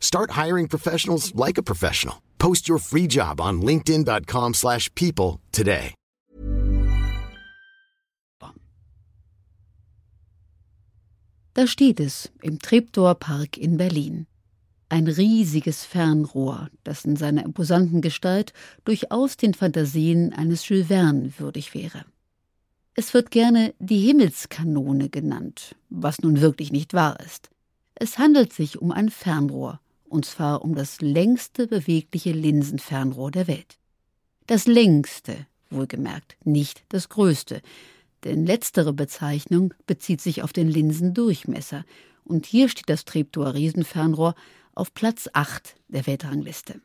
Start hiring professionals like a professional. Post your free job on linkedin.com/people today. Da steht es im Treptower Park in Berlin. Ein riesiges Fernrohr, das in seiner imposanten Gestalt durchaus den Fantasien eines Jules Verne würdig wäre. Es wird gerne die Himmelskanone genannt, was nun wirklich nicht wahr ist. Es handelt sich um ein Fernrohr, und zwar um das längste bewegliche Linsenfernrohr der Welt. Das längste, wohlgemerkt, nicht das größte, denn letztere Bezeichnung bezieht sich auf den Linsendurchmesser, und hier steht das Treptower Riesenfernrohr auf Platz 8 der Weltrangliste.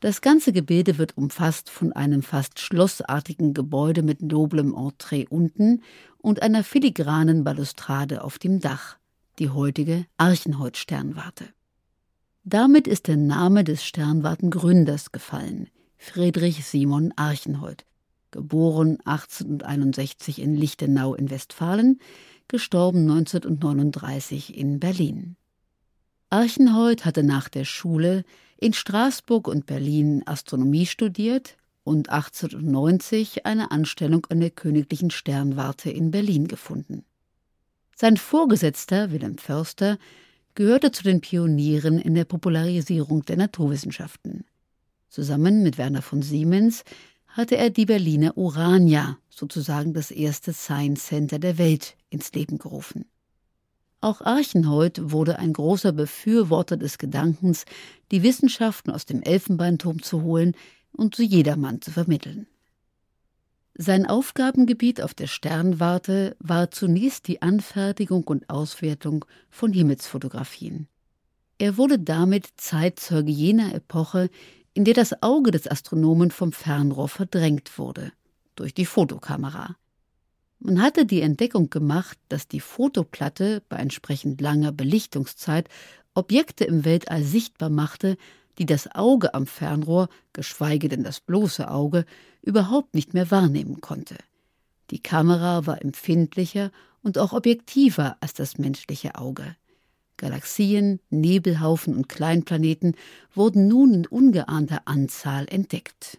Das ganze Gebilde wird umfasst von einem fast schlossartigen Gebäude mit noblem Entree unten und einer filigranen Balustrade auf dem Dach, die heutige Archenhold-Sternwarte. Damit ist der Name des Sternwartengründers gefallen, Friedrich Simon Archenhold, geboren 1861 in Lichtenau in Westfalen, gestorben 1939 in Berlin. Archenhold hatte nach der Schule in Straßburg und Berlin Astronomie studiert und 1890 eine Anstellung an der Königlichen Sternwarte in Berlin gefunden. Sein Vorgesetzter Wilhelm Förster gehörte zu den Pionieren in der Popularisierung der Naturwissenschaften. Zusammen mit Werner von Siemens hatte er die Berliner Urania, sozusagen das erste Science Center der Welt, ins Leben gerufen. Auch Archenhold wurde ein großer Befürworter des Gedankens, die Wissenschaften aus dem Elfenbeinturm zu holen und zu jedermann zu vermitteln. Sein Aufgabengebiet auf der Sternwarte war zunächst die Anfertigung und Auswertung von Himmelsfotografien. Er wurde damit Zeitzeuge jener Epoche, in der das Auge des Astronomen vom Fernrohr verdrängt wurde, durch die Fotokamera. Man hatte die Entdeckung gemacht, dass die Fotoplatte bei entsprechend langer Belichtungszeit Objekte im Weltall sichtbar machte, die das Auge am Fernrohr, geschweige denn das bloße Auge, überhaupt nicht mehr wahrnehmen konnte. Die Kamera war empfindlicher und auch objektiver als das menschliche Auge. Galaxien, Nebelhaufen und Kleinplaneten wurden nun in ungeahnter Anzahl entdeckt.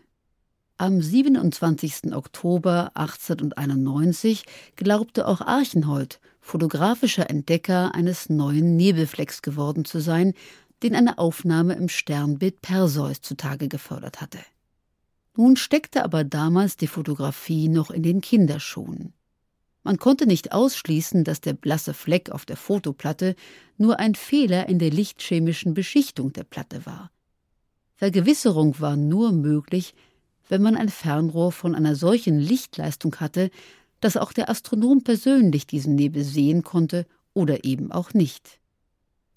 Am 27. Oktober 1891 glaubte auch Archenhold, fotografischer Entdecker eines neuen Nebelflecks geworden zu sein, den eine Aufnahme im Sternbild Perseus zutage gefördert hatte. Nun steckte aber damals die Fotografie noch in den Kinderschuhen. Man konnte nicht ausschließen, dass der blasse Fleck auf der Fotoplatte nur ein Fehler in der lichtchemischen Beschichtung der Platte war. Vergewisserung war nur möglich, wenn man ein Fernrohr von einer solchen Lichtleistung hatte, dass auch der Astronom persönlich diesen Nebel sehen konnte oder eben auch nicht.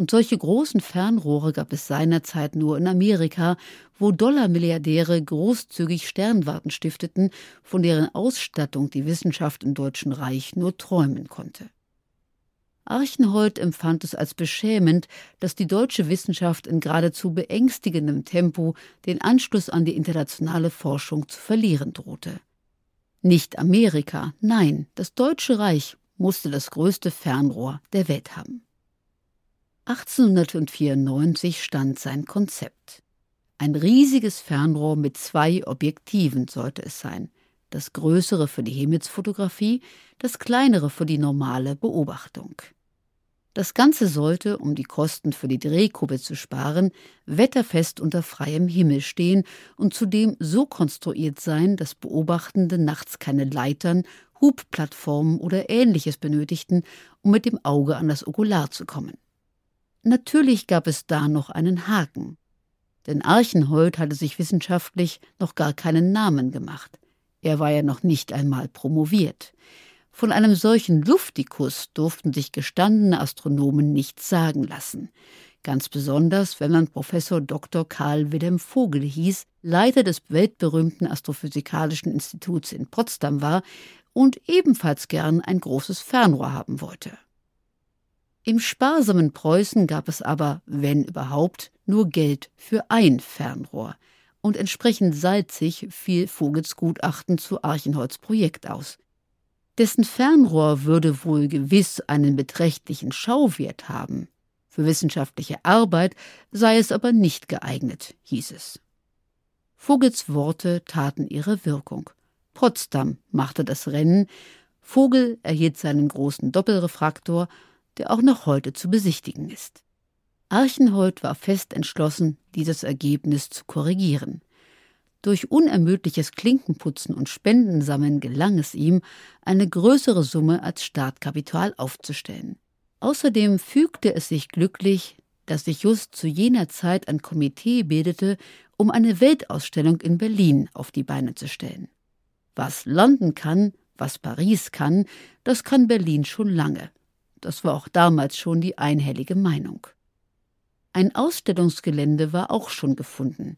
Und solche großen Fernrohre gab es seinerzeit nur in Amerika, wo Dollarmilliardäre großzügig Sternwarten stifteten, von deren Ausstattung die Wissenschaft im Deutschen Reich nur träumen konnte. Archenhold empfand es als beschämend, dass die deutsche Wissenschaft in geradezu beängstigendem Tempo den Anschluss an die internationale Forschung zu verlieren drohte. Nicht Amerika, nein, das Deutsche Reich musste das größte Fernrohr der Welt haben. 1894 stand sein Konzept. Ein riesiges Fernrohr mit zwei Objektiven sollte es sein, das größere für die Himmelsfotografie, das kleinere für die normale Beobachtung. Das Ganze sollte, um die Kosten für die Drehgruppe zu sparen, wetterfest unter freiem Himmel stehen und zudem so konstruiert sein, dass Beobachtende nachts keine Leitern, Hubplattformen oder ähnliches benötigten, um mit dem Auge an das Okular zu kommen. Natürlich gab es da noch einen Haken. Denn Archenhold hatte sich wissenschaftlich noch gar keinen Namen gemacht. Er war ja noch nicht einmal promoviert. Von einem solchen Luftikus durften sich gestandene Astronomen nichts sagen lassen. Ganz besonders, wenn man Professor Dr. Karl Wilhelm Vogel hieß, Leiter des weltberühmten Astrophysikalischen Instituts in Potsdam war und ebenfalls gern ein großes Fernrohr haben wollte. Im sparsamen Preußen gab es aber, wenn überhaupt, nur Geld für ein Fernrohr, und entsprechend salzig fiel Vogels Gutachten zu Archenholz Projekt aus. Dessen Fernrohr würde wohl gewiss einen beträchtlichen Schauwert haben. Für wissenschaftliche Arbeit sei es aber nicht geeignet, hieß es. Vogels Worte taten ihre Wirkung. Potsdam machte das Rennen, Vogel erhielt seinen großen Doppelrefraktor, der auch noch heute zu besichtigen ist. Archenhold war fest entschlossen, dieses Ergebnis zu korrigieren. Durch unermüdliches Klinkenputzen und Spendensammeln gelang es ihm, eine größere Summe als Startkapital aufzustellen. Außerdem fügte es sich glücklich, dass sich just zu jener Zeit ein Komitee bildete, um eine Weltausstellung in Berlin auf die Beine zu stellen. Was London kann, was Paris kann, das kann Berlin schon lange. Das war auch damals schon die einhellige Meinung. Ein Ausstellungsgelände war auch schon gefunden.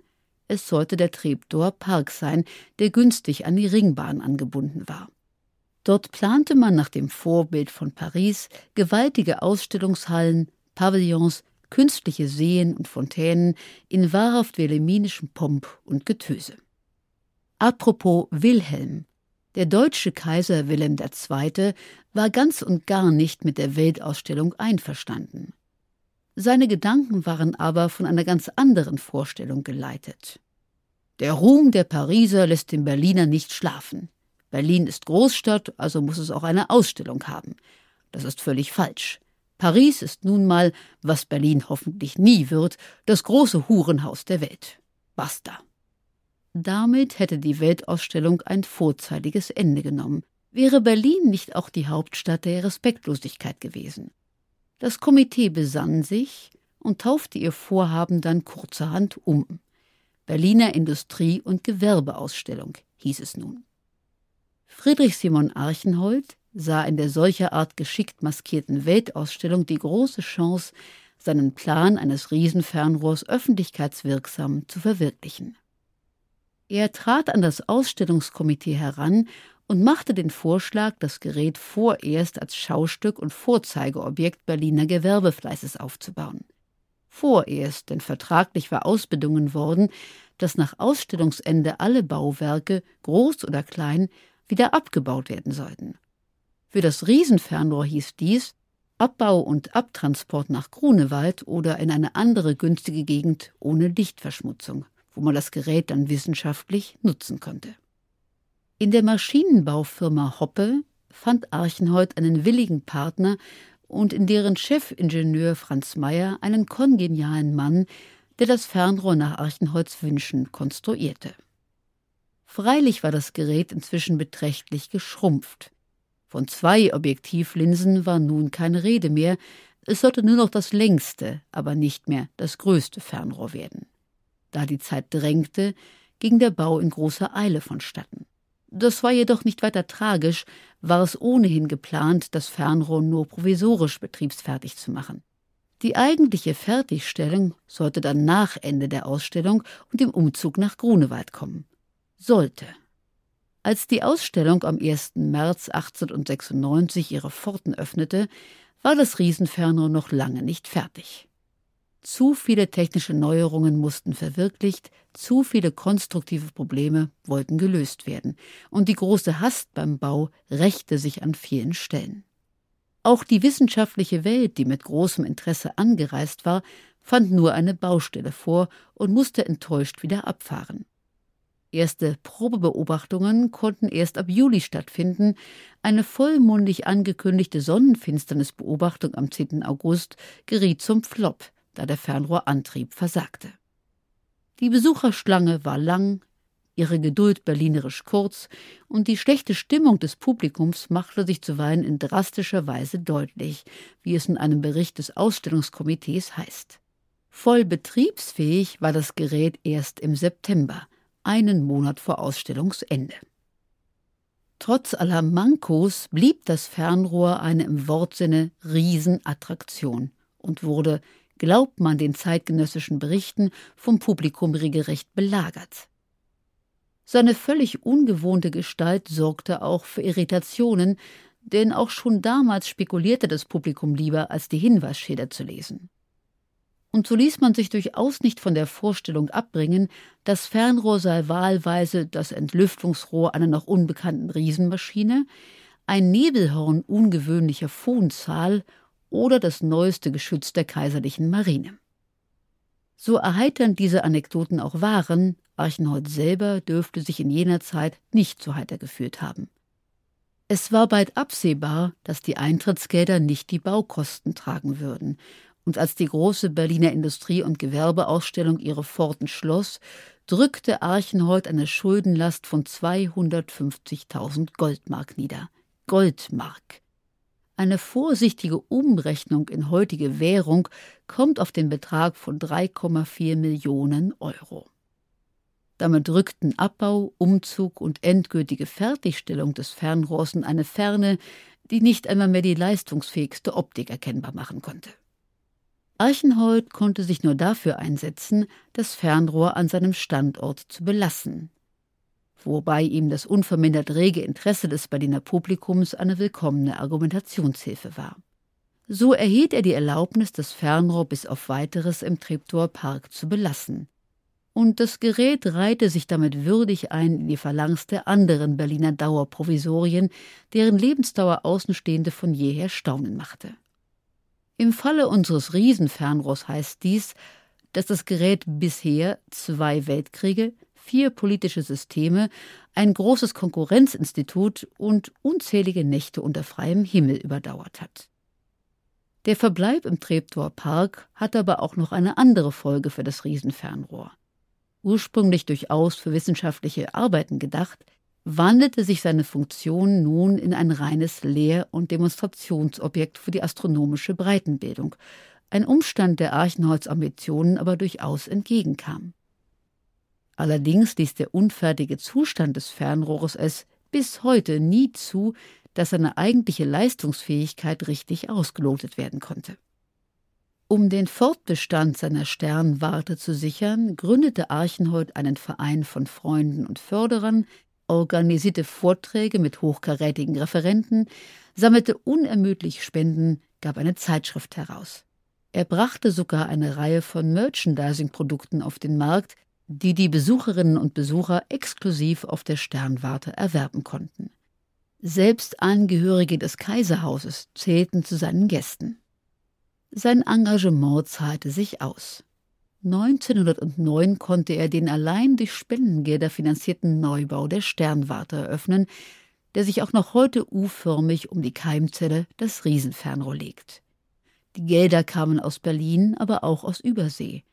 Es sollte der Treptower Park sein, der günstig an die Ringbahn angebunden war. Dort plante man nach dem Vorbild von Paris gewaltige Ausstellungshallen, Pavillons, künstliche Seen und Fontänen in wahrhaft wilhelminischem Pomp und Getöse. Apropos Wilhelm. Der deutsche Kaiser Wilhelm II. war ganz und gar nicht mit der Weltausstellung einverstanden. Seine Gedanken waren aber von einer ganz anderen Vorstellung geleitet. Der Ruhm der Pariser lässt den Berliner nicht schlafen. Berlin ist Großstadt, also muss es auch eine Ausstellung haben. Das ist völlig falsch. Paris ist nun mal, was Berlin hoffentlich nie wird, das große Hurenhaus der Welt. Basta. Damit hätte die Weltausstellung ein vorzeitiges Ende genommen. Wäre Berlin nicht auch die Hauptstadt der Respektlosigkeit gewesen? Das Komitee besann sich und taufte ihr Vorhaben dann kurzerhand um. Berliner Industrie- und Gewerbeausstellung hieß es nun. Friedrich Simon Archenhold sah in der solcher Art geschickt maskierten Weltausstellung die große Chance, seinen Plan eines Riesenfernrohrs öffentlichkeitswirksam zu verwirklichen. Er trat an das Ausstellungskomitee heran und machte den Vorschlag, das Gerät vorerst als Schaustück und Vorzeigeobjekt Berliner Gewerbefleißes aufzubauen. Vorerst, denn vertraglich war ausbedungen worden, dass nach Ausstellungsende alle Bauwerke, groß oder klein, wieder abgebaut werden sollten. Für das Riesenfernrohr hieß dies Abbau und Abtransport nach Grunewald oder in eine andere günstige Gegend ohne Lichtverschmutzung, wo man das Gerät dann wissenschaftlich nutzen konnte. In der Maschinenbaufirma Hoppe fand Archenhold einen willigen Partner und in deren Chefingenieur Franz Meyer einen kongenialen Mann, der das Fernrohr nach Archenholz Wünschen konstruierte. Freilich war das Gerät inzwischen beträchtlich geschrumpft. Von zwei Objektivlinsen war nun keine Rede mehr, es sollte nur noch das längste, aber nicht mehr das größte Fernrohr werden. Da die Zeit drängte, ging der Bau in großer Eile vonstatten. Das war jedoch nicht weiter tragisch, war es ohnehin geplant, das Fernrohr nur provisorisch betriebsfertig zu machen. Die eigentliche Fertigstellung sollte dann nach Ende der Ausstellung und dem Umzug nach Grunewald kommen. Sollte. Als die Ausstellung am 1. März 1896 ihre Pforten öffnete, war das Riesenfernrohr noch lange nicht fertig. Zu viele technische Neuerungen mussten verwirklicht, zu viele konstruktive Probleme wollten gelöst werden, und die große Hast beim Bau rächte sich an vielen Stellen. Auch die wissenschaftliche Welt, die mit großem Interesse angereist war, fand nur eine Baustelle vor und musste enttäuscht wieder abfahren. Erste Probebeobachtungen konnten erst ab Juli stattfinden. Eine vollmundig angekündigte Sonnenfinsternisbeobachtung am 10. August geriet zum Flop, da der Fernrohrantrieb versagte. Die Besucherschlange war lang, ihre Geduld berlinerisch kurz und die schlechte Stimmung des Publikums machte sich zuweilen in drastischer Weise deutlich, wie es in einem Bericht des Ausstellungskomitees heißt. Voll betriebsfähig war das Gerät erst im September einen Monat vor Ausstellungsende. Trotz aller Mankos blieb das Fernrohr eine im Wortsinne Riesenattraktion und wurde, glaubt man den zeitgenössischen Berichten, vom Publikum regelrecht belagert. Seine völlig ungewohnte Gestalt sorgte auch für Irritationen, denn auch schon damals spekulierte das Publikum lieber, als die Hinweisschilder zu lesen und so ließ man sich durchaus nicht von der Vorstellung abbringen, das Fernrohr sei wahlweise das Entlüftungsrohr einer noch unbekannten Riesenmaschine, ein Nebelhorn ungewöhnlicher Fonzahl oder das neueste Geschütz der kaiserlichen Marine. So erheiternd diese Anekdoten auch waren, Archenhold selber dürfte sich in jener Zeit nicht so heiter gefühlt haben. Es war bald absehbar, dass die Eintrittsgelder nicht die Baukosten tragen würden, und als die große Berliner Industrie- und Gewerbeausstellung ihre Pforten schloss, drückte Archenhold eine Schuldenlast von 250.000 Goldmark nieder. Goldmark. Eine vorsichtige Umrechnung in heutige Währung kommt auf den Betrag von 3,4 Millionen Euro. Damit rückten Abbau, Umzug und endgültige Fertigstellung des Fernrohrs in eine Ferne, die nicht einmal mehr die leistungsfähigste Optik erkennbar machen konnte. Archenhold konnte sich nur dafür einsetzen, das Fernrohr an seinem Standort zu belassen, wobei ihm das unvermindert rege Interesse des Berliner Publikums eine willkommene Argumentationshilfe war. So erhielt er die Erlaubnis, das Fernrohr bis auf weiteres im Treptower Park zu belassen. Und das Gerät reihte sich damit würdig ein in die Phalanx der anderen Berliner Dauerprovisorien, deren Lebensdauer Außenstehende von jeher staunen machte. Im Falle unseres Riesenfernrohrs heißt dies, dass das Gerät bisher zwei Weltkriege, vier politische Systeme, ein großes Konkurrenzinstitut und unzählige Nächte unter freiem Himmel überdauert hat. Der Verbleib im Treptower Park hat aber auch noch eine andere Folge für das Riesenfernrohr. Ursprünglich durchaus für wissenschaftliche Arbeiten gedacht, wandelte sich seine Funktion nun in ein reines Lehr- und Demonstrationsobjekt für die astronomische Breitenbildung, ein Umstand, der Archenholz Ambitionen aber durchaus entgegenkam. Allerdings ließ der unfertige Zustand des Fernrohres es bis heute nie zu, dass seine eigentliche Leistungsfähigkeit richtig ausgelotet werden konnte. Um den Fortbestand seiner Sternwarte zu sichern, gründete Archenhold einen Verein von Freunden und Förderern, organisierte Vorträge mit hochkarätigen Referenten, sammelte unermüdlich Spenden, gab eine Zeitschrift heraus. Er brachte sogar eine Reihe von Merchandising-Produkten auf den Markt, die die Besucherinnen und Besucher exklusiv auf der Sternwarte erwerben konnten. Selbst Angehörige des Kaiserhauses zählten zu seinen Gästen. Sein Engagement zahlte sich aus. 1909 konnte er den allein durch Spendengelder finanzierten Neubau der Sternwarte eröffnen, der sich auch noch heute U-förmig um die Keimzelle des Riesenfernrohr legt. Die Gelder kamen aus Berlin, aber auch aus Übersee.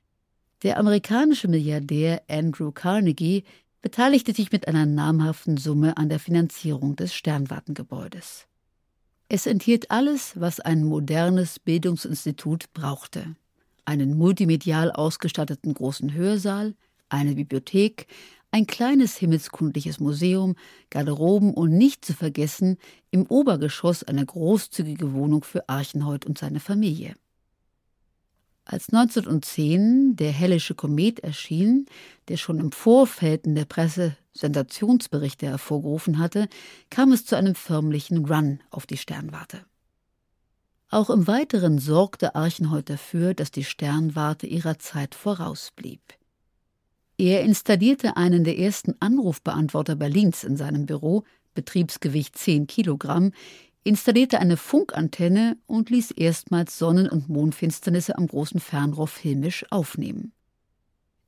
Der amerikanische Milliardär Andrew Carnegie beteiligte sich mit einer namhaften Summe an der Finanzierung des Sternwartengebäudes. Es enthielt alles, was ein modernes Bildungsinstitut brauchte einen multimedial ausgestatteten großen Hörsaal, eine Bibliothek, ein kleines himmelskundliches Museum, Garderoben und nicht zu vergessen im Obergeschoss eine großzügige Wohnung für Archenhold und seine Familie. Als 1910 der Hellische Komet erschien, der schon im Vorfeld in der Presse Sensationsberichte hervorgerufen hatte, kam es zu einem förmlichen Run auf die Sternwarte. Auch im Weiteren sorgte Archenhold dafür, dass die Sternwarte ihrer Zeit vorausblieb. Er installierte einen der ersten Anrufbeantworter Berlins in seinem Büro, Betriebsgewicht 10 Kilogramm, installierte eine Funkantenne und ließ erstmals Sonnen- und Mondfinsternisse am großen Fernrohr filmisch aufnehmen.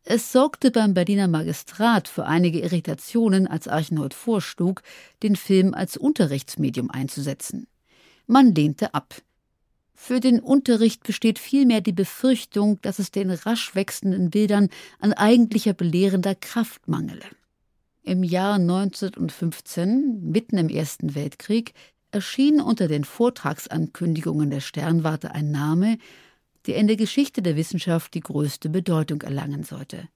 Es sorgte beim Berliner Magistrat für einige Irritationen, als Archenhold vorschlug, den Film als Unterrichtsmedium einzusetzen. Man lehnte ab. Für den Unterricht besteht vielmehr die Befürchtung, dass es den rasch wechselnden Bildern an eigentlicher belehrender Kraft mangele. Im Jahr 1915, mitten im Ersten Weltkrieg, erschien unter den Vortragsankündigungen der Sternwarte ein Name, der in der Geschichte der Wissenschaft die größte Bedeutung erlangen sollte.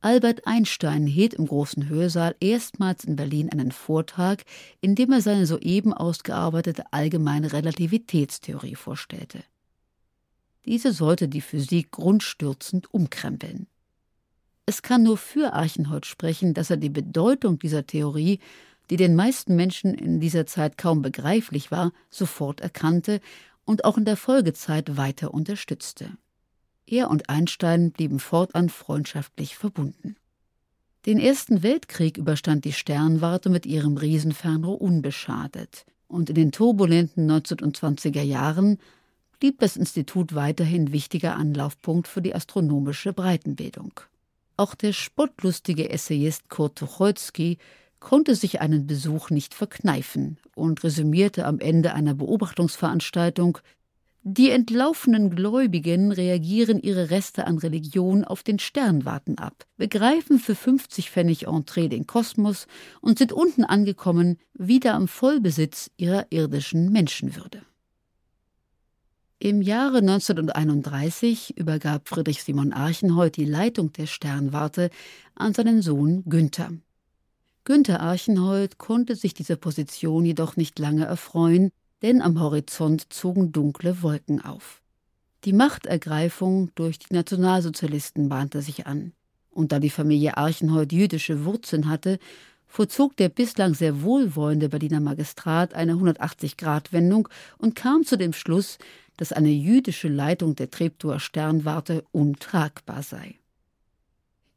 Albert Einstein hielt im großen Hörsaal erstmals in Berlin einen Vortrag, in dem er seine soeben ausgearbeitete allgemeine Relativitätstheorie vorstellte. Diese sollte die Physik grundstürzend umkrempeln. Es kann nur für Archenhold sprechen, dass er die Bedeutung dieser Theorie, die den meisten Menschen in dieser Zeit kaum begreiflich war, sofort erkannte und auch in der Folgezeit weiter unterstützte. Er und Einstein blieben fortan freundschaftlich verbunden. Den Ersten Weltkrieg überstand die Sternwarte mit ihrem Riesenfernrohr unbeschadet, und in den turbulenten 1920er Jahren blieb das Institut weiterhin wichtiger Anlaufpunkt für die astronomische Breitenbildung. Auch der spottlustige Essayist Kurt Tucholsky konnte sich einen Besuch nicht verkneifen und resümierte am Ende einer Beobachtungsveranstaltung Die entlaufenen Gläubigen reagieren ihre Reste an Religion auf den Sternwarten ab, begreifen für 50 Pfennig Entree den Kosmos und sind unten angekommen, wieder am Vollbesitz ihrer irdischen Menschenwürde. Im Jahre 1931 übergab Friedrich Simon Archenhold die Leitung der Sternwarte an seinen Sohn Günther. Günther Archenhold konnte sich dieser Position jedoch nicht lange erfreuen, denn am Horizont zogen dunkle Wolken auf. Die Machtergreifung durch die Nationalsozialisten bahnte sich an. Und da die Familie Archenhold jüdische Wurzeln hatte, vollzog der bislang sehr wohlwollende Berliner Magistrat eine 180-Grad-Wendung und kam zu dem Schluss, dass eine jüdische Leitung der Treptower Sternwarte untragbar sei.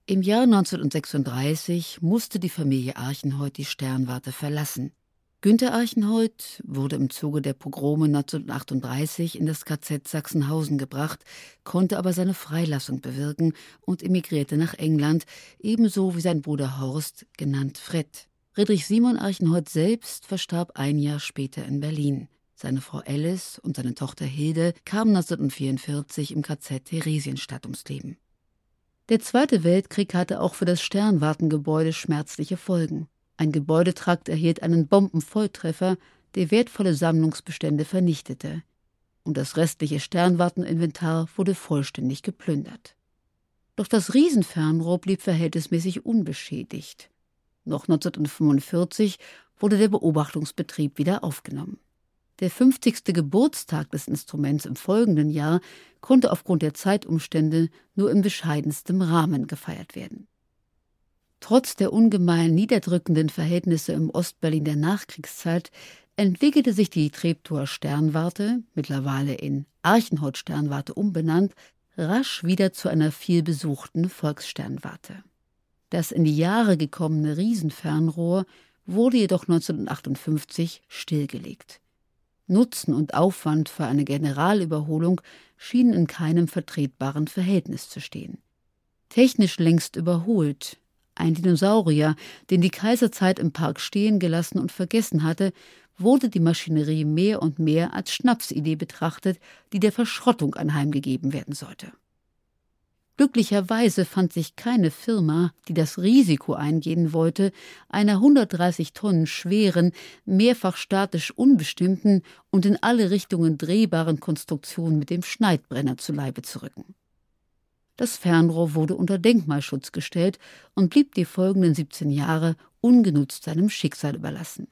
Im Jahr 1936 musste die Familie Archenhold die Sternwarte verlassen. Günter Archenhold wurde im Zuge der Pogrome 1938 in das KZ Sachsenhausen gebracht, konnte aber seine Freilassung bewirken und emigrierte nach England, ebenso wie sein Bruder Horst, genannt Fred. Friedrich Simon Archenhold selbst verstarb ein Jahr später in Berlin. Seine Frau Alice und seine Tochter Hilde kamen 1944 im KZ Theresienstadt ums Leben. Der Zweite Weltkrieg hatte auch für das Sternwartengebäude schmerzliche Folgen. Ein Gebäudetrakt erhielt einen Bombenvolltreffer, der wertvolle Sammlungsbestände vernichtete. Und das restliche Sternwarteninventar wurde vollständig geplündert. Doch das Riesenfernrohr blieb verhältnismäßig unbeschädigt. Noch 1945 wurde der Beobachtungsbetrieb wieder aufgenommen. Der 50. Geburtstag des Instruments im folgenden Jahr konnte aufgrund der Zeitumstände nur in bescheidenstem Rahmen gefeiert werden. Trotz der ungemein niederdrückenden Verhältnisse im Ostberlin der Nachkriegszeit entwickelte sich die Treptower Sternwarte, mittlerweile in Archenhold Sternwarte umbenannt, rasch wieder zu einer vielbesuchten Volkssternwarte. Das in die Jahre gekommene Riesenfernrohr wurde jedoch 1958 stillgelegt. Nutzen und Aufwand für eine Generalüberholung schienen in keinem vertretbaren Verhältnis zu stehen. Technisch längst überholt, ein Dinosaurier, den die Kaiserzeit im Park stehen gelassen und vergessen hatte, wurde die Maschinerie mehr und mehr als Schnapsidee betrachtet, die der Verschrottung anheimgegeben werden sollte. Glücklicherweise fand sich keine Firma, die das Risiko eingehen wollte, einer 130 Tonnen schweren, mehrfach statisch unbestimmten und in alle Richtungen drehbaren Konstruktion mit dem Schneidbrenner zu Leibe zu rücken. Das Fernrohr wurde unter Denkmalschutz gestellt und blieb die folgenden 17 Jahre ungenutzt seinem Schicksal überlassen.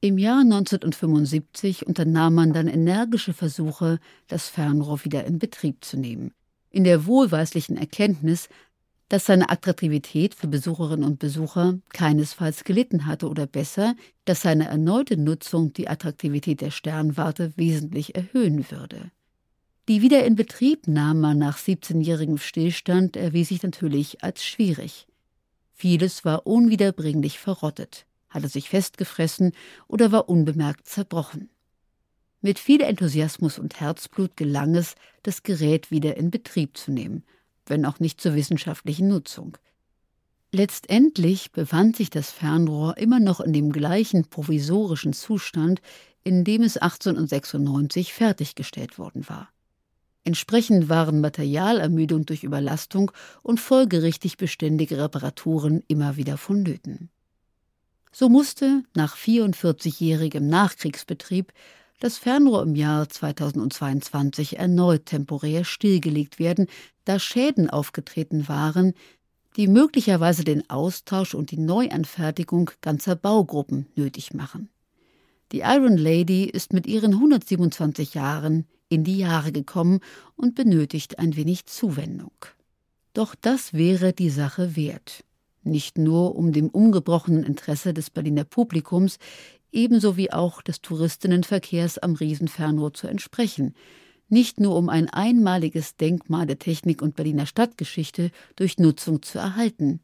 Im Jahr 1975 unternahm man dann energische Versuche, das Fernrohr wieder in Betrieb zu nehmen in der wohlweislichen Erkenntnis, dass seine Attraktivität für Besucherinnen und Besucher keinesfalls gelitten hatte oder besser, dass seine erneute Nutzung die Attraktivität der Sternwarte wesentlich erhöhen würde. Die Wiederinbetriebnahme nach 17-jährigem Stillstand erwies sich natürlich als schwierig. Vieles war unwiederbringlich verrottet, hatte sich festgefressen oder war unbemerkt zerbrochen. Mit viel Enthusiasmus und Herzblut gelang es, das Gerät wieder in Betrieb zu nehmen. wenn auch nicht zur wissenschaftlichen Nutzung. Letztendlich befand sich das Fernrohr immer noch in dem gleichen provisorischen Zustand, in dem es 1896 fertiggestellt worden war. Entsprechend waren Materialermüdung durch Überlastung und folgerichtig beständige Reparaturen immer wieder vonnöten. So musste nach 44-jährigem Nachkriegsbetrieb das Fernrohr im Jahr 2022 erneut temporär stillgelegt werden, da Schäden aufgetreten waren, die möglicherweise den Austausch und die Neuanfertigung ganzer Baugruppen nötig machen. Die Iron Lady ist mit ihren 127 Jahren in die Jahre gekommen und benötigt ein wenig Zuwendung. Doch das wäre die Sache wert. Nicht nur um dem ungebrochenen Interesse des Berliner Publikums, ebenso wie auch des Touristinnenverkehrs am Riesenfernrohr zu entsprechen, nicht nur um ein einmaliges Denkmal der Technik und Berliner Stadtgeschichte durch Nutzung zu erhalten,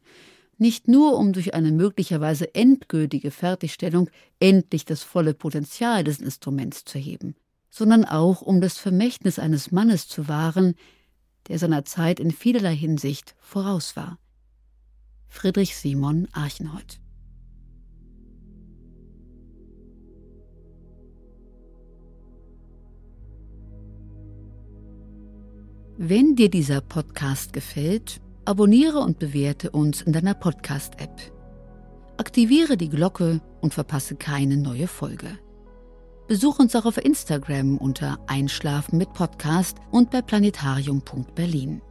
nicht nur um durch eine möglicherweise endgültige Fertigstellung endlich das volle Potenzial des Instruments zu heben, sondern auch um das Vermächtnis eines Mannes zu wahren, der seiner Zeit in vielerlei Hinsicht voraus war. Friedrich Simon Archenhold Wenn dir dieser Podcast gefällt, abonniere und bewerte uns in deiner Podcast-App. Aktiviere die Glocke und verpasse keine neue Folge. Besuch uns auch auf Instagram unter Einschlafen mit Podcast und bei planetarium.berlin.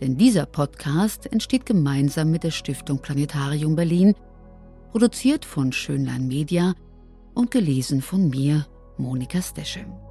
Denn dieser Podcast entsteht gemeinsam mit der Stiftung Planetarium Berlin, produziert von Schönlein Media und gelesen von mir, Monika Steschem.